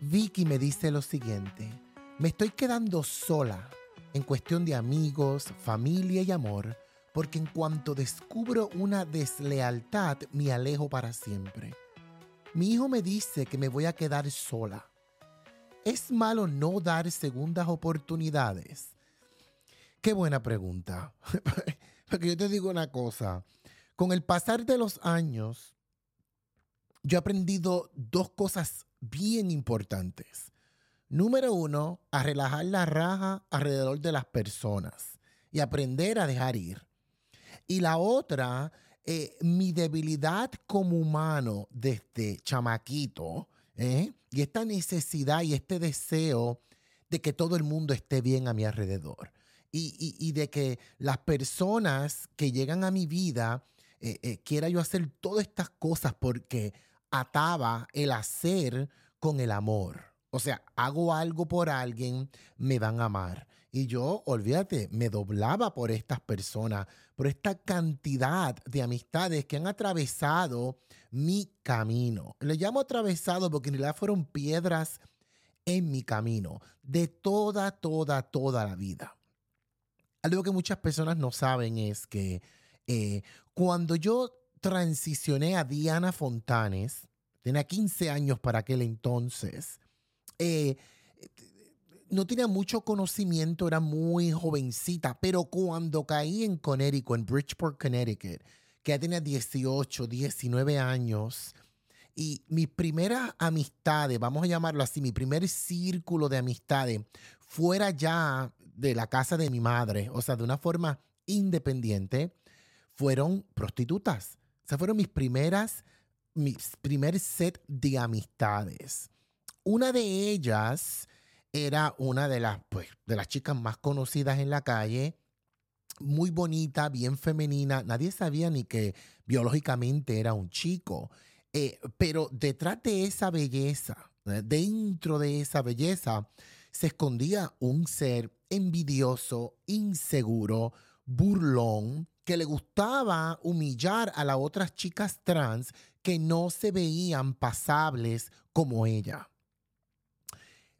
Vicky me dice lo siguiente, me estoy quedando sola en cuestión de amigos, familia y amor, porque en cuanto descubro una deslealtad me alejo para siempre. Mi hijo me dice que me voy a quedar sola. ¿Es malo no dar segundas oportunidades? Qué buena pregunta. Porque yo te digo una cosa, con el pasar de los años, yo he aprendido dos cosas bien importantes. Número uno, a relajar la raja alrededor de las personas y aprender a dejar ir. Y la otra, eh, mi debilidad como humano desde chamaquito, ¿eh? y esta necesidad y este deseo de que todo el mundo esté bien a mi alrededor. Y, de que las personas que llegan a mi vida, eh, quiera yo hacer todas estas cosas porque ataba el hacer con el amor. O sea, hago algo por alguien, me van a amar. Y yo, olvídate, me doblaba por estas personas, por esta cantidad de amistades que han atravesado mi camino. Le llamo atravesado porque en realidad fueron piedras en mi camino de toda, toda, toda la vida. Algo que muchas personas no saben es que eh, cuando yo transicioné a Diana Fontanes, tenía 15 años para aquel entonces, eh, no tenía mucho conocimiento, era muy jovencita, pero cuando caí en Connecticut, en Bridgeport, Connecticut, que ya tenía 18, 19 años, y mis primeras amistades, vamos a llamarlo así, mi primer círculo de amistades, fuera ya de la casa de mi madre, o sea, de una forma independiente, fueron prostitutas. Sea, fueron mis primeras, mi primer set de amistades. Una de ellas era una de las, pues, de las chicas más conocidas en la calle, muy bonita, bien femenina. Nadie sabía ni que biológicamente era un chico. Eh, pero detrás de esa belleza, eh, dentro de esa belleza, se escondía un ser envidioso, inseguro, burlón, que le gustaba humillar a las otras chicas trans que no se veían pasables como ella.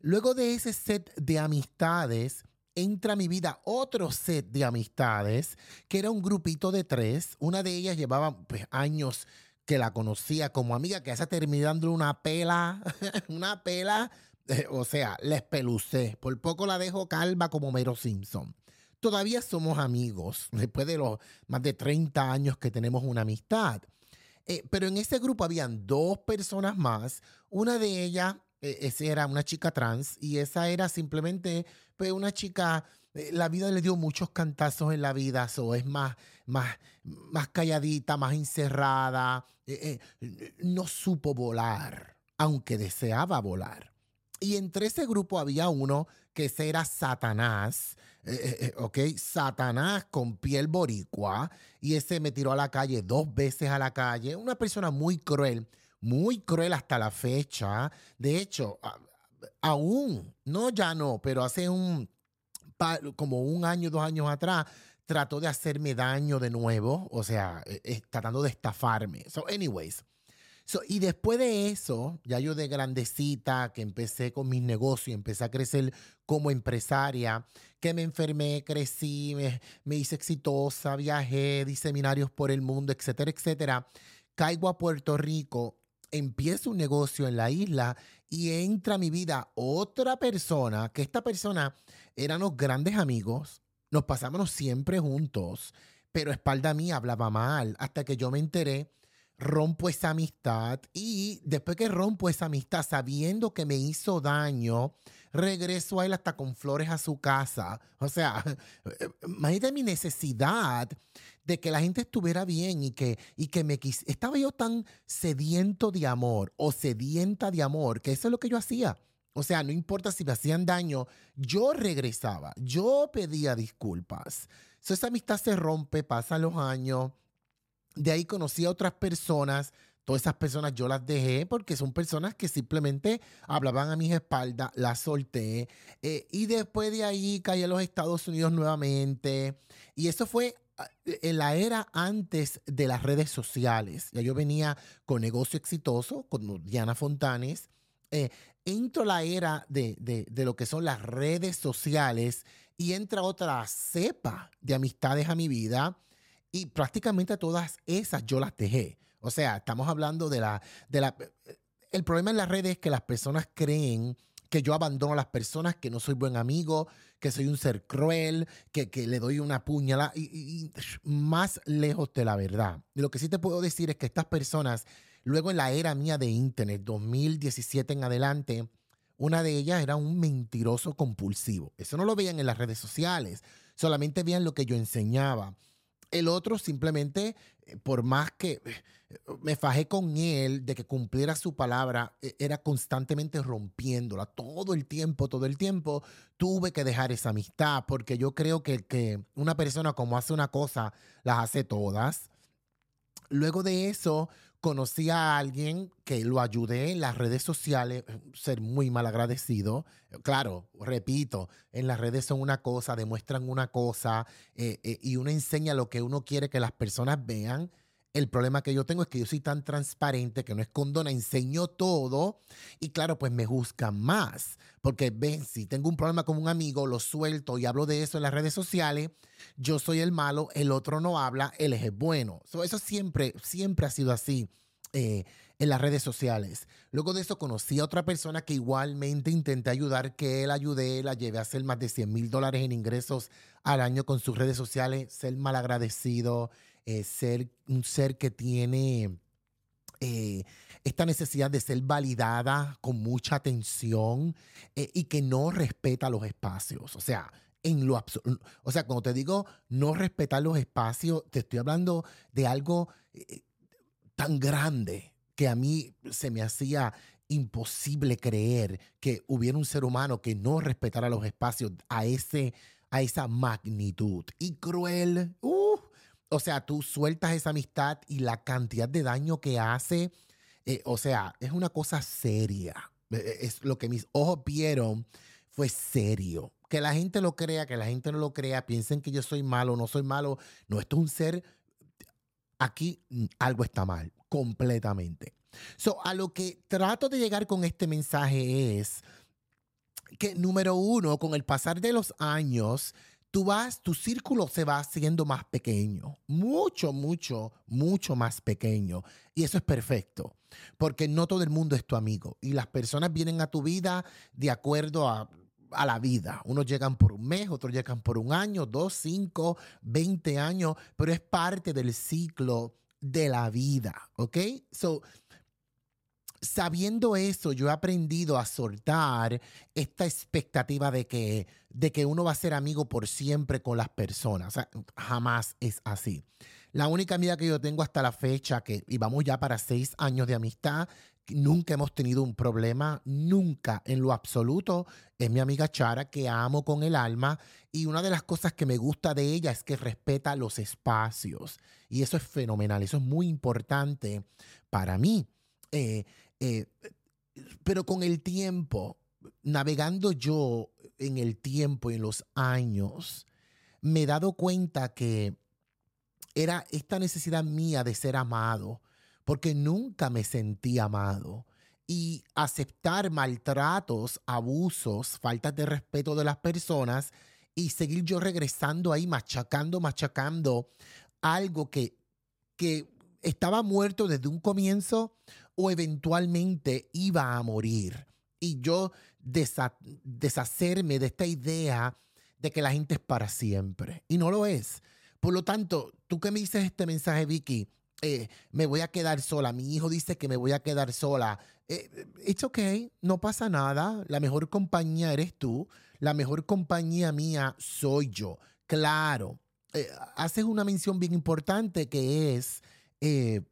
Luego de ese set de amistades, entra a mi vida otro set de amistades, que era un grupito de tres. Una de ellas llevaba pues, años que la conocía como amiga, que está terminando una pela, una pela, eh, o sea, la espelucé. Por poco la dejo calva como Mero Simpson. Todavía somos amigos, después de los más de 30 años que tenemos una amistad. Eh, pero en ese grupo habían dos personas más. Una de ellas e, esa era una chica trans y esa era simplemente pues, una chica, eh, la vida le dio muchos cantazos en la vida, so es más, más, más calladita, más encerrada, eh, eh, no supo volar, aunque deseaba volar. Y entre ese grupo había uno que era Satanás, ¿ok? Satanás con piel boricua, y ese me tiró a la calle dos veces a la calle, una persona muy cruel muy cruel hasta la fecha. De hecho, aún, no ya no, pero hace un, como un año, dos años atrás, trató de hacerme daño de nuevo, o sea, e, e, tratando de estafarme. So, anyways. Y después de eso, ya yo de grandecita, que empecé con mis negocios, empecé a crecer como empresaria, que me enfermé, crecí, me, me hice exitosa, viajé, di seminarios por el mundo, etcétera, etcétera. Caigo a Puerto Rico empiezo un negocio en la isla y entra a mi vida otra persona, que esta persona éramos grandes amigos, nos pasábamos siempre juntos, pero espalda mía hablaba mal, hasta que yo me enteré rompo esa amistad y después que rompo esa amistad sabiendo que me hizo daño, regreso a él hasta con flores a su casa. O sea, imagínate mi necesidad de que la gente estuviera bien y que, y que me quis Estaba yo tan sediento de amor o sedienta de amor que eso es lo que yo hacía. O sea, no importa si me hacían daño, yo regresaba, yo pedía disculpas. esa amistad se rompe, pasan los años de ahí conocí a otras personas. Todas esas personas yo las dejé porque son personas que simplemente hablaban a mis espaldas, las solté. Eh, y después de ahí caí a los Estados Unidos nuevamente. Y eso fue ah, en la era antes de las redes sociales. Ya yo venía con negocio exitoso, con Diana Fontanes. Eh, entro la era de, de, lo que son las redes sociales y entra otra cepa de amistades a mi vida y prácticamente todas esas yo las dejé. O sea, estamos hablando de la, de la... El problema en las redes es que las personas creen que yo abandono a las personas, que no soy buen amigo, que soy un ser cruel, que, le doy una puñalada y, y, más lejos de la verdad. Y lo que sí te puedo decir es que estas personas, luego en la era mía de Internet, 2017 en adelante, una de ellas era un mentiroso compulsivo. Eso no lo veían en las redes sociales, solamente veían lo que yo enseñaba. El otro simplemente, eh, por más que eh, me fajé con él de que cumpliera su palabra, e, era constantemente rompiéndola. Todo el tiempo, todo el tiempo tuve que dejar esa amistad porque yo creo que, que una persona como hace una cosa, las hace todas. Luego de eso, conocí a alguien que lo ayudé en las redes sociales, eh, ser muy mal agradecido. Claro, repito, en las redes son una cosa, demuestran una cosa eh, eh, y uno enseña lo que uno quiere que las personas vean el problema que yo tengo es que yo soy tan transparente que no escondo nada, enseño todo y claro, pues me juzgan más. Porque ven, si tengo un problema con un amigo, lo suelto y hablo de eso en las redes sociales, yo soy el malo, el otro no habla, él es el bueno. eso siempre, siempre ha sido así. Eh, en las redes sociales. Luego de eso conocí a otra persona que igualmente intenté ayudar, que él ayudé, la llevé a hacer más de 100 mil dólares en ingresos al año con sus redes sociales, ser malagradecido, eh, ser un ser que tiene eh, esta necesidad de ser validada con mucha atención eh, y que no respeta los espacios. O sea, en lo O sea, cuando te digo no respetar los espacios, te estoy hablando de algo tan grande que a mí se me hacía imposible creer que hubiera un ser humano que no respetara los espacios a, ese, a esa magnitud. Y cruel, uh, o sea, tú sueltas esa amistad y la cantidad de daño que hace, eh, o sea, es una cosa seria. Eh, eh, es lo que mis ojos vieron fue serio. Que la gente lo crea, que la gente no lo crea, piensen que yo soy malo, no soy malo. No, esto es un ser. Aquí algo está mal, completamente. So, a lo que trato de llegar con este mensaje es que, número uno, con el pasar de los años, tú vas, tu círculo se va haciendo más pequeño, mucho, mucho, mucho más pequeño. Y eso es perfecto, porque no todo el mundo es tu amigo y las personas vienen a tu vida de acuerdo a, la vida. Unos llegan por un mes, otros llegan por un año, dos, cinco, veinte años, pero es parte del ciclo de la vida, ¿ok? So, sabiendo eso, yo he aprendido a soltar esta expectativa de que, de que uno va a ser amigo por siempre con las personas. O sea, jamás es así. La única amiga que yo tengo hasta la fecha, que y vamos ya para seis años de amistad, nunca hemos tenido un problema, nunca en lo absoluto, es mi amiga Chara, que amo con el alma. Y una de las cosas que me gusta de ella es que respeta los espacios. Y eso es fenomenal, eso es muy importante para mí. Eh, eh, pero con el tiempo, navegando yo en el tiempo y en los años, me he dado cuenta que era esta necesidad mía de ser amado, porque nunca me sentí amado. Y aceptar maltratos, abusos, faltas de respeto de las personas y seguir yo regresando ahí, machacando, machacando algo que, que estaba muerto desde un comienzo o eventualmente iba a morir. Y yo deshacerme de esta idea de que la gente es para siempre. Y no lo es. Por lo tanto, tú que me dices este mensaje, Vicky, eh, me voy a quedar sola. Mi hijo dice que me voy a quedar sola. Eh, it's okay, no pasa nada. La mejor compañía eres tú. La mejor compañía mía soy yo. Claro, eh, haces una mención bien importante que es eh,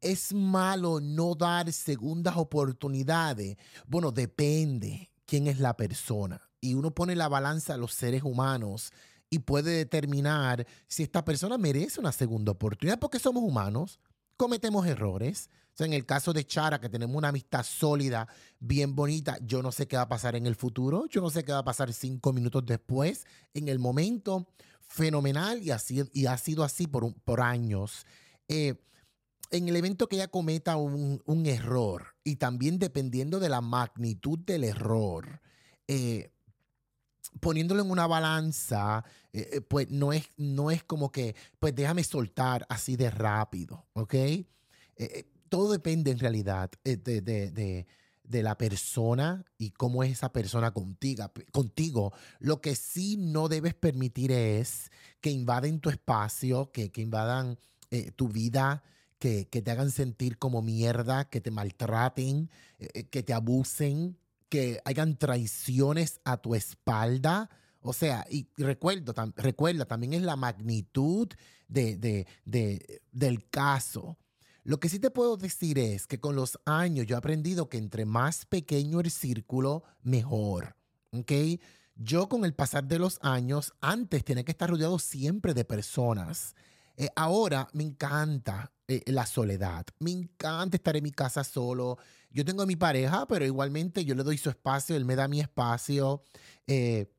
¿Es malo no dar segundas oportunidades? Bueno, depende quién es la persona. Y uno pone la balanza a los seres humanos y puede determinar si esta persona merece una segunda oportunidad porque somos humanos, cometemos errores. en el caso de Chara, que tenemos una amistad sólida, bien bonita, yo no sé qué va a pasar en el futuro, yo no sé qué va a pasar cinco minutos después. En el momento, fenomenal y, así, y ha sido así por, por años. Eh, en el evento que ella cometa un, un error y también dependiendo de la magnitud del error, eh, poniéndolo en una balanza, eh, pues no es, no es como que, pues déjame soltar así de rápido, ¿ok? todo depende en realidad de, la persona y cómo es esa persona contigo, contigo. Lo que sí no debes permitir es que invaden tu espacio, que, que invadan tu vida, que, te hagan sentir como mierda, que te maltraten, eh, eh, que te abusen, que hagan traiciones a tu espalda. O sea, y recuerdo, recuerda, también es la magnitud de, del caso. Lo que sí te puedo decir es que con los años yo he aprendido que entre más pequeño el círculo, mejor. ¿Ok? Yo con el pasar de los años, antes tenía que estar rodeado siempre de personas. Eh, ahora me encanta eh, la soledad. Me encanta estar en mi casa solo. Yo tengo a mi pareja, pero igualmente yo le doy su espacio, él me da mi espacio. Eh,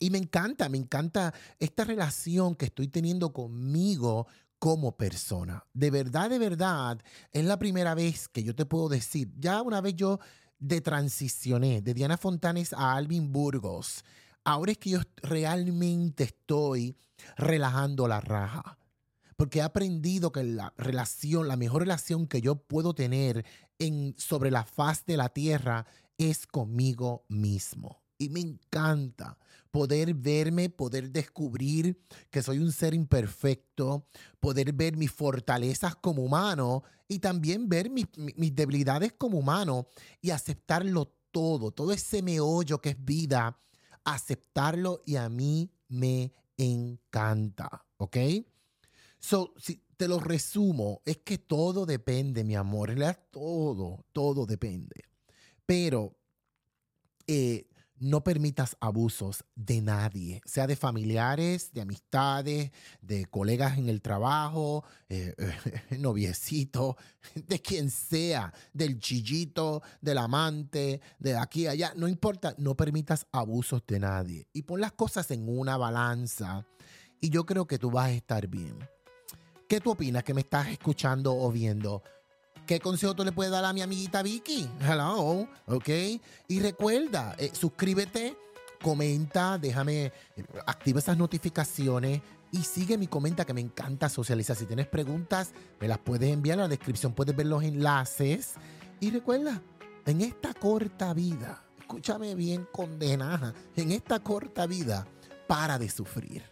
y me encanta, me encanta esta relación que estoy teniendo conmigo como persona. De verdad, de verdad, es la primera vez que yo te puedo decir, ya una vez yo de transicioné de Diana Fontanes a Alvin Burgos, ahora es que yo realmente estoy relajando la raja porque he aprendido que la relación, la mejor relación que yo puedo tener en, sobre la faz de la tierra es conmigo mismo. Y me encanta poder verme, poder descubrir que soy un ser imperfecto, poder ver mis fortalezas como humano y también ver mis, debilidades como humano y aceptarlo todo, todo ese meollo que es vida, aceptarlo y a mí me encanta, ¿ok? So, si te lo resumo, es que todo depende, mi amor. Todo, todo depende. Pero eh, no permitas abusos de nadie, sea de familiares, de amistades, de colegas en el trabajo, eh, noviecito, de quien sea, del chillito, del amante, de aquí a allá. No importa, no permitas abusos de nadie. Y pon las cosas en una balanza y yo creo que tú vas a estar bien. ¿Qué tú opinas que me estás escuchando o viendo? ¿Qué consejo tú le puedes dar a mi amiguita Vicky? Hello, ¿ok? Y recuerda, eh, suscríbete, comenta, déjame, eh, activa esas notificaciones y sigue mi comenta que me encanta socializar. Si tienes preguntas, me las puedes enviar en la descripción, puedes ver los enlaces. Y recuerda, en esta corta vida, escúchame bien condenada, en esta corta vida, para de sufrir.